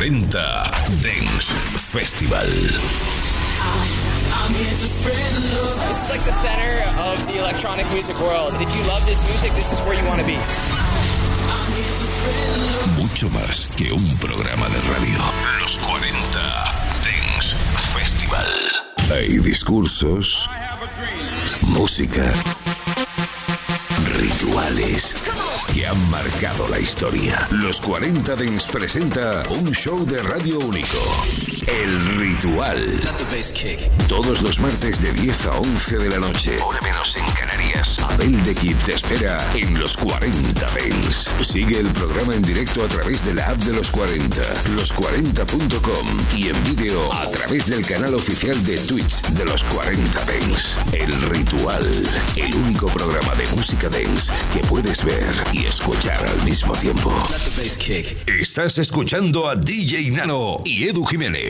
40 Dance Festival. Is like the center of the electronic music world. If you love this music, this is where you want to be. Mucho más que un programa de radio. Los 40 Dance Festival. Hay discursos, música, rituales que han marcado la historia. Los 40 Dance presenta un show de radio único. El Ritual. Todos los martes de 10 a 11 de la noche. Hora menos en Canarias. Abel de Kid te espera en los 40 Dance. Sigue el programa en directo a través de la app de los 40, los40.com y en vídeo a través del canal oficial de Twitch de los 40 Dance. El Ritual. El único programa de música dance que puedes ver y escuchar al mismo tiempo. Estás escuchando a DJ Nano y Edu Jiménez.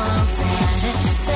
will stand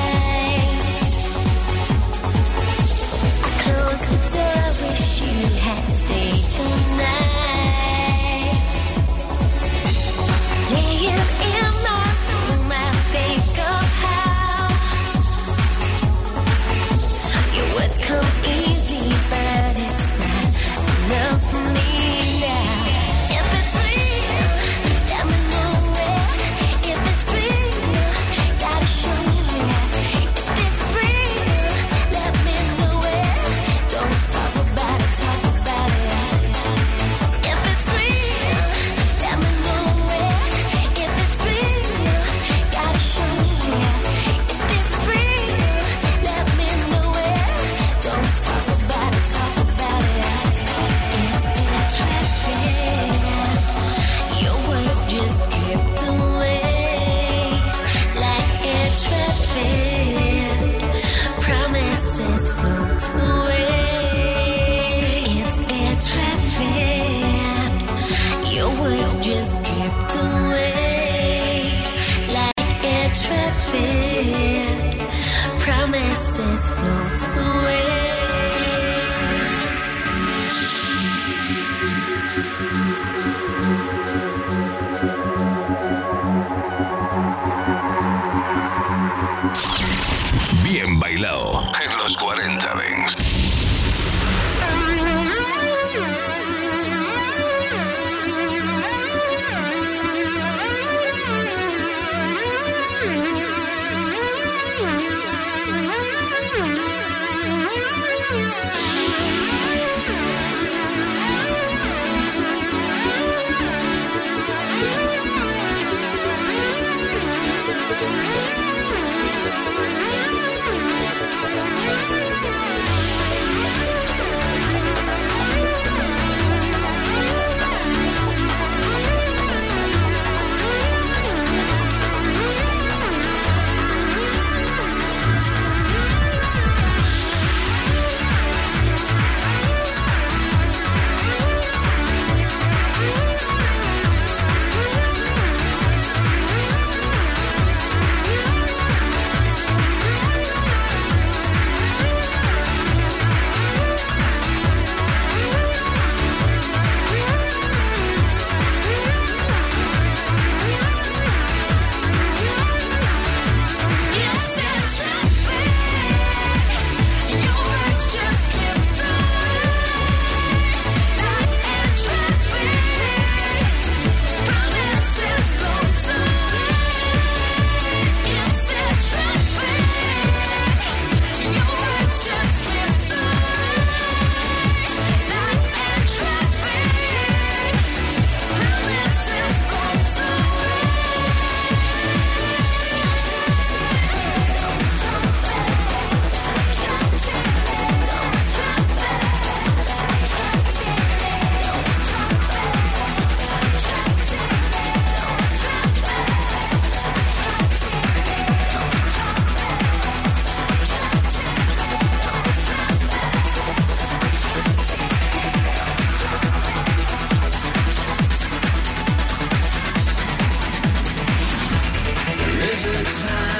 is a time.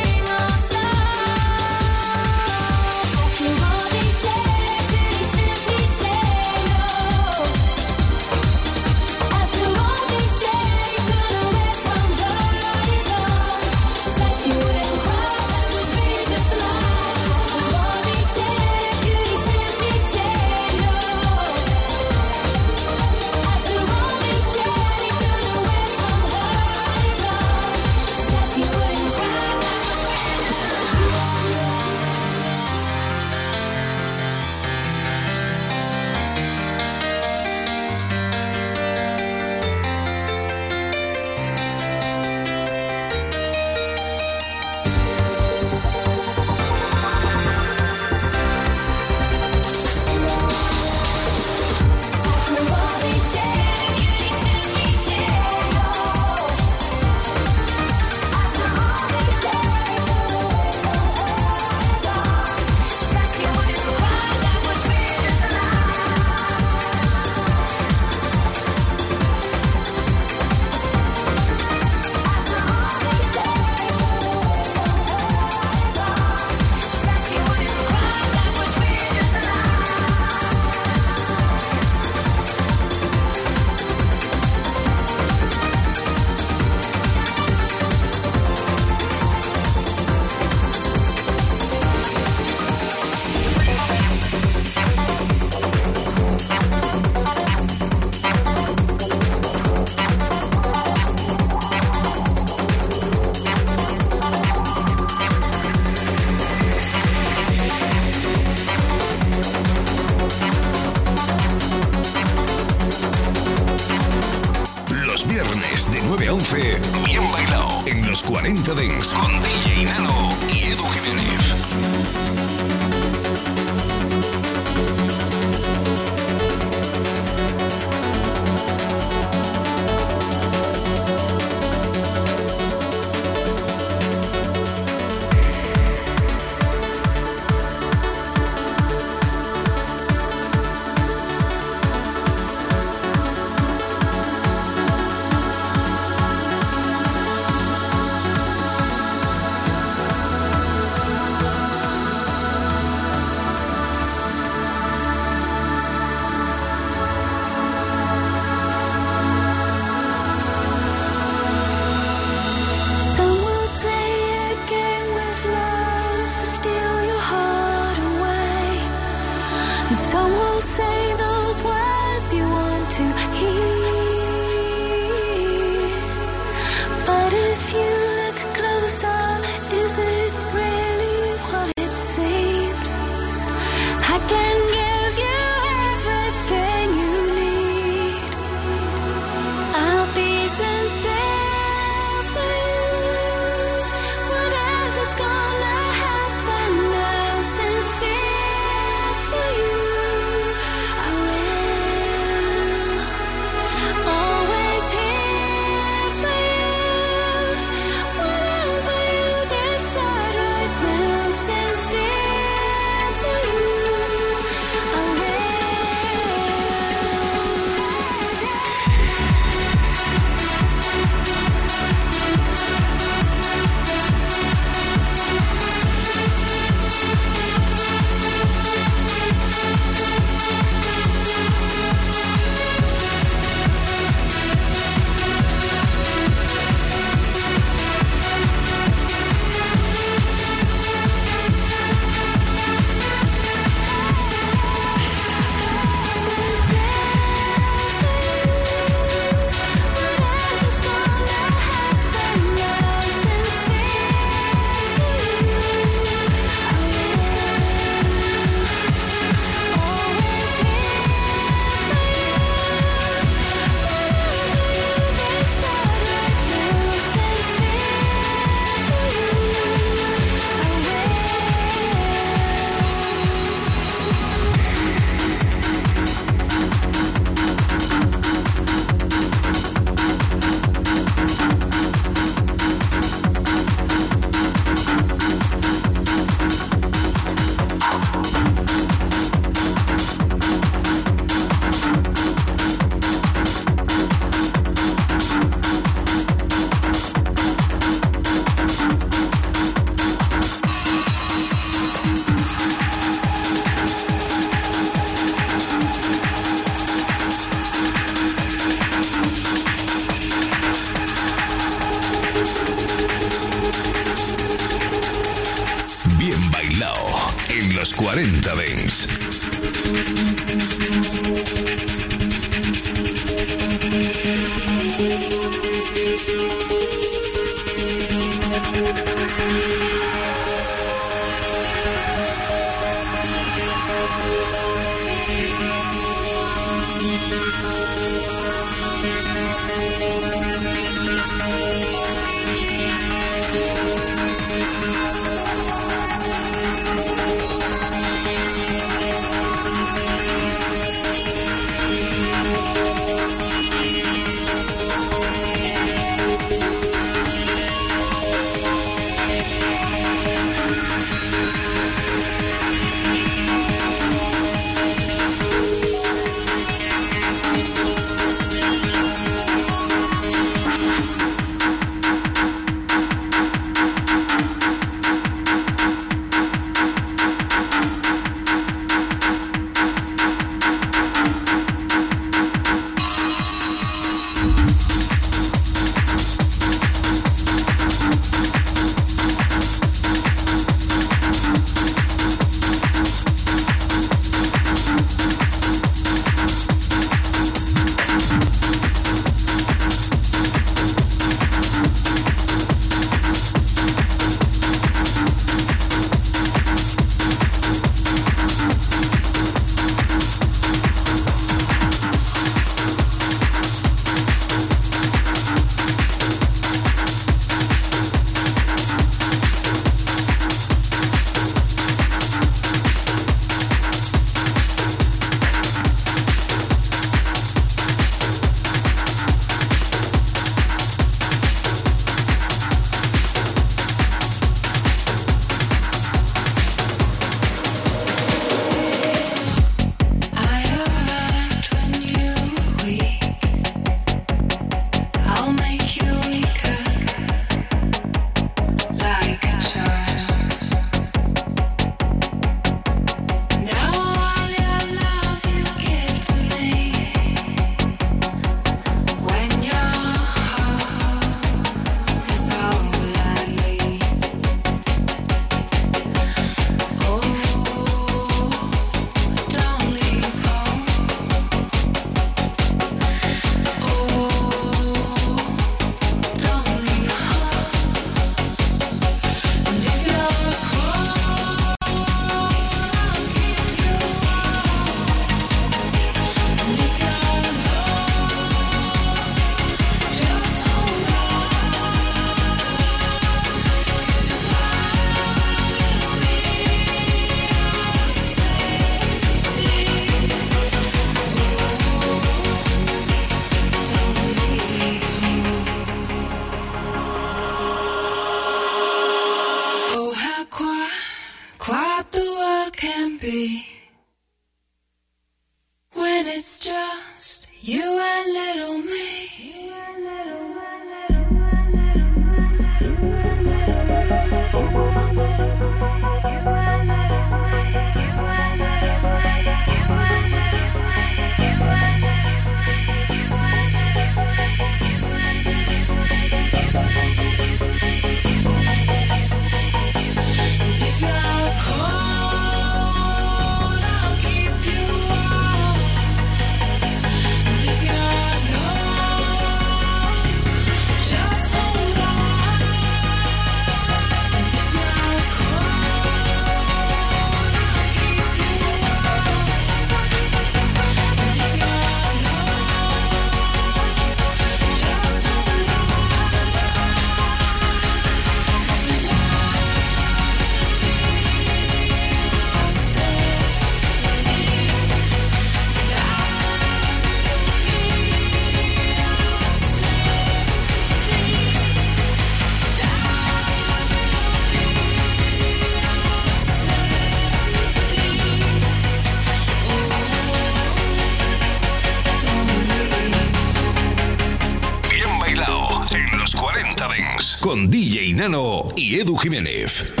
Jiménez.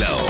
Silao.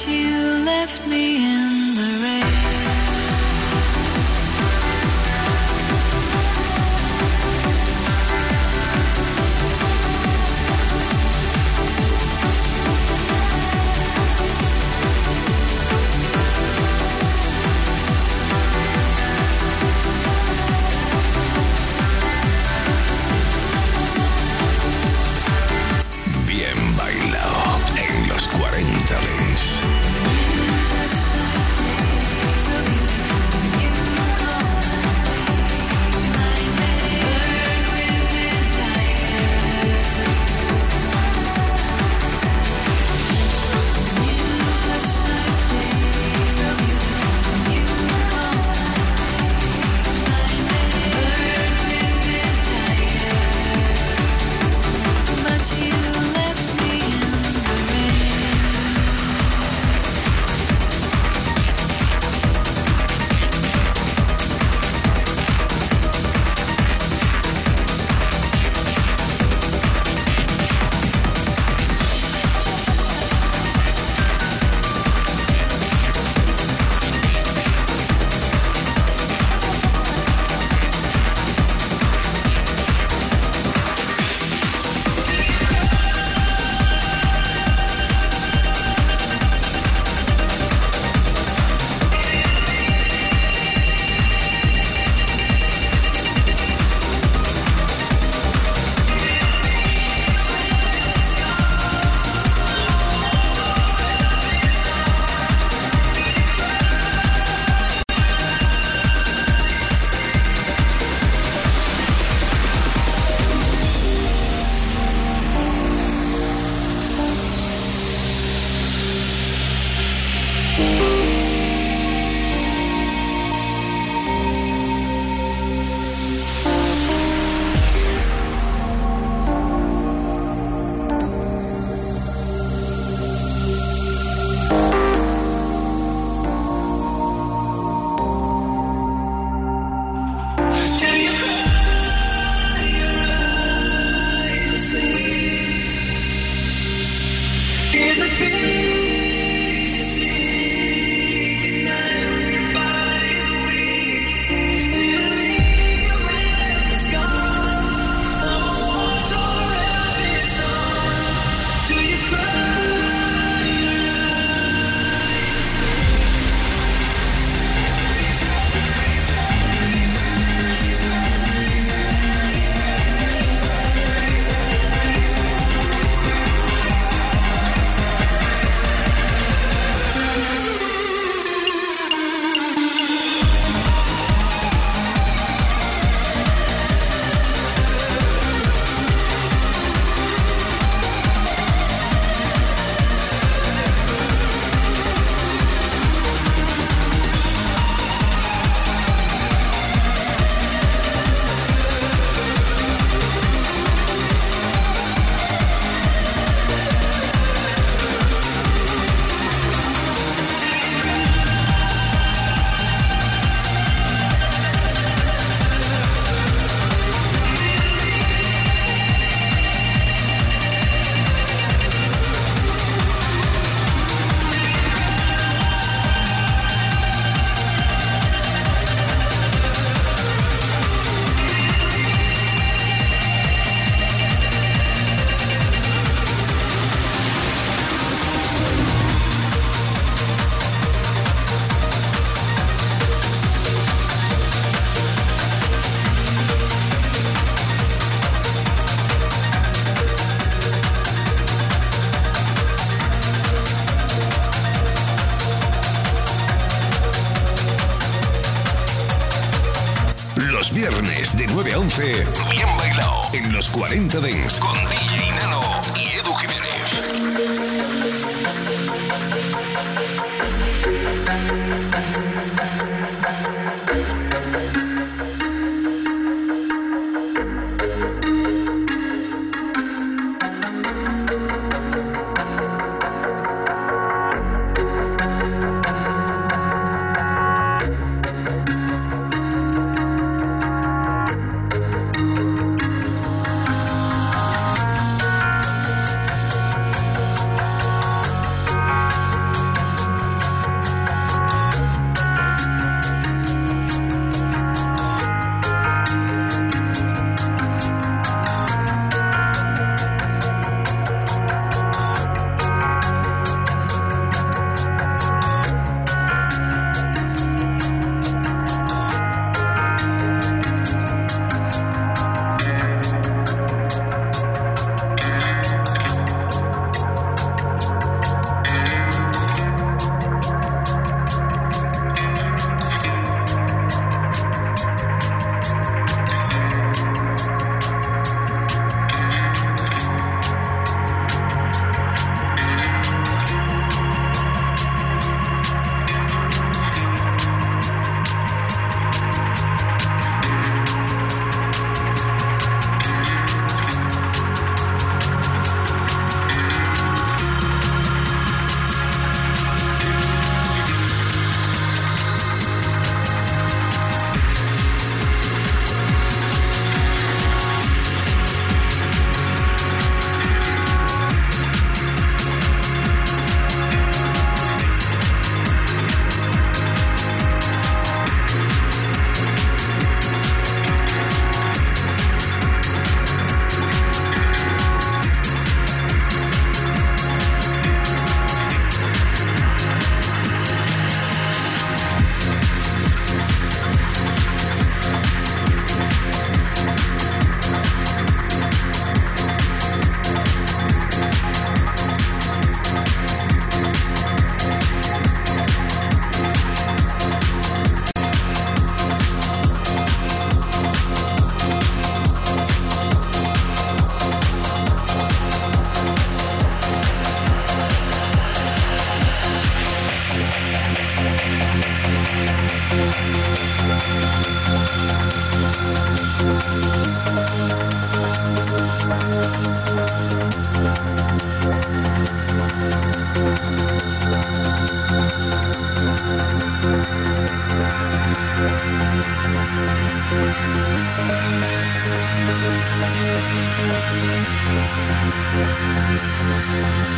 You left me in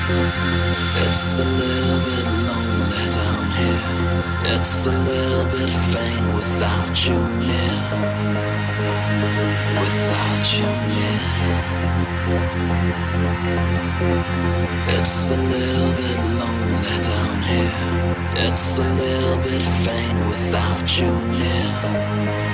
It's a little bit lonely down here. It's a little bit faint without you near. Without you near. It's a little bit lonely down here. It's a little bit faint without you near.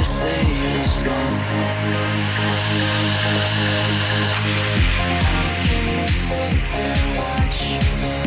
you say it's gone. Can you sit there?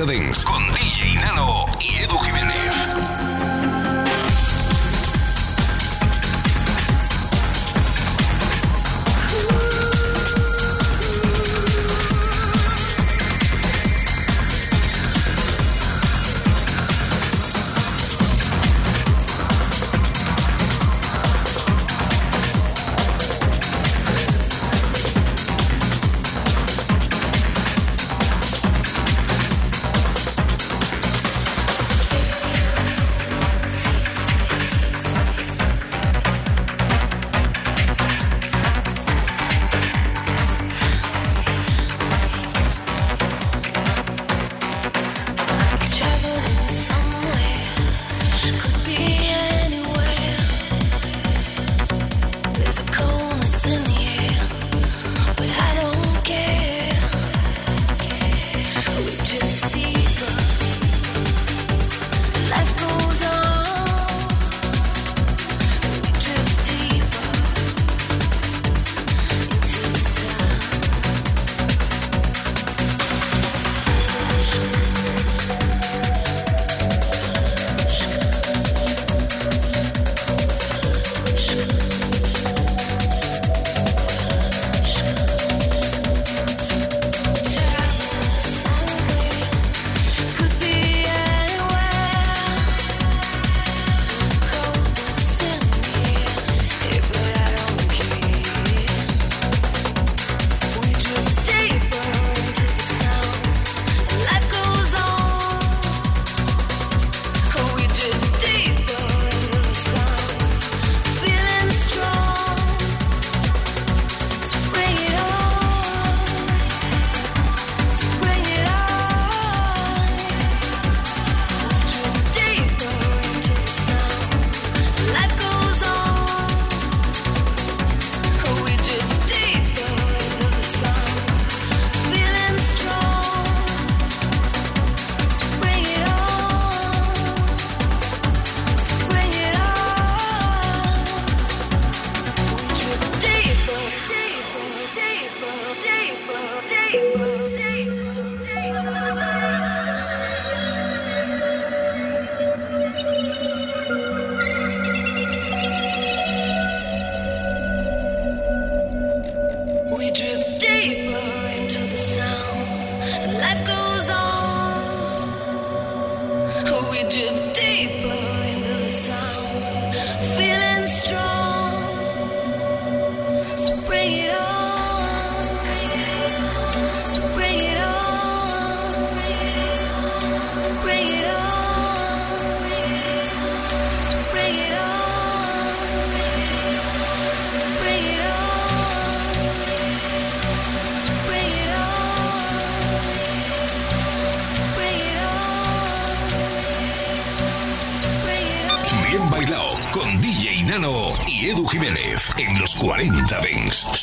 Coitadinhos.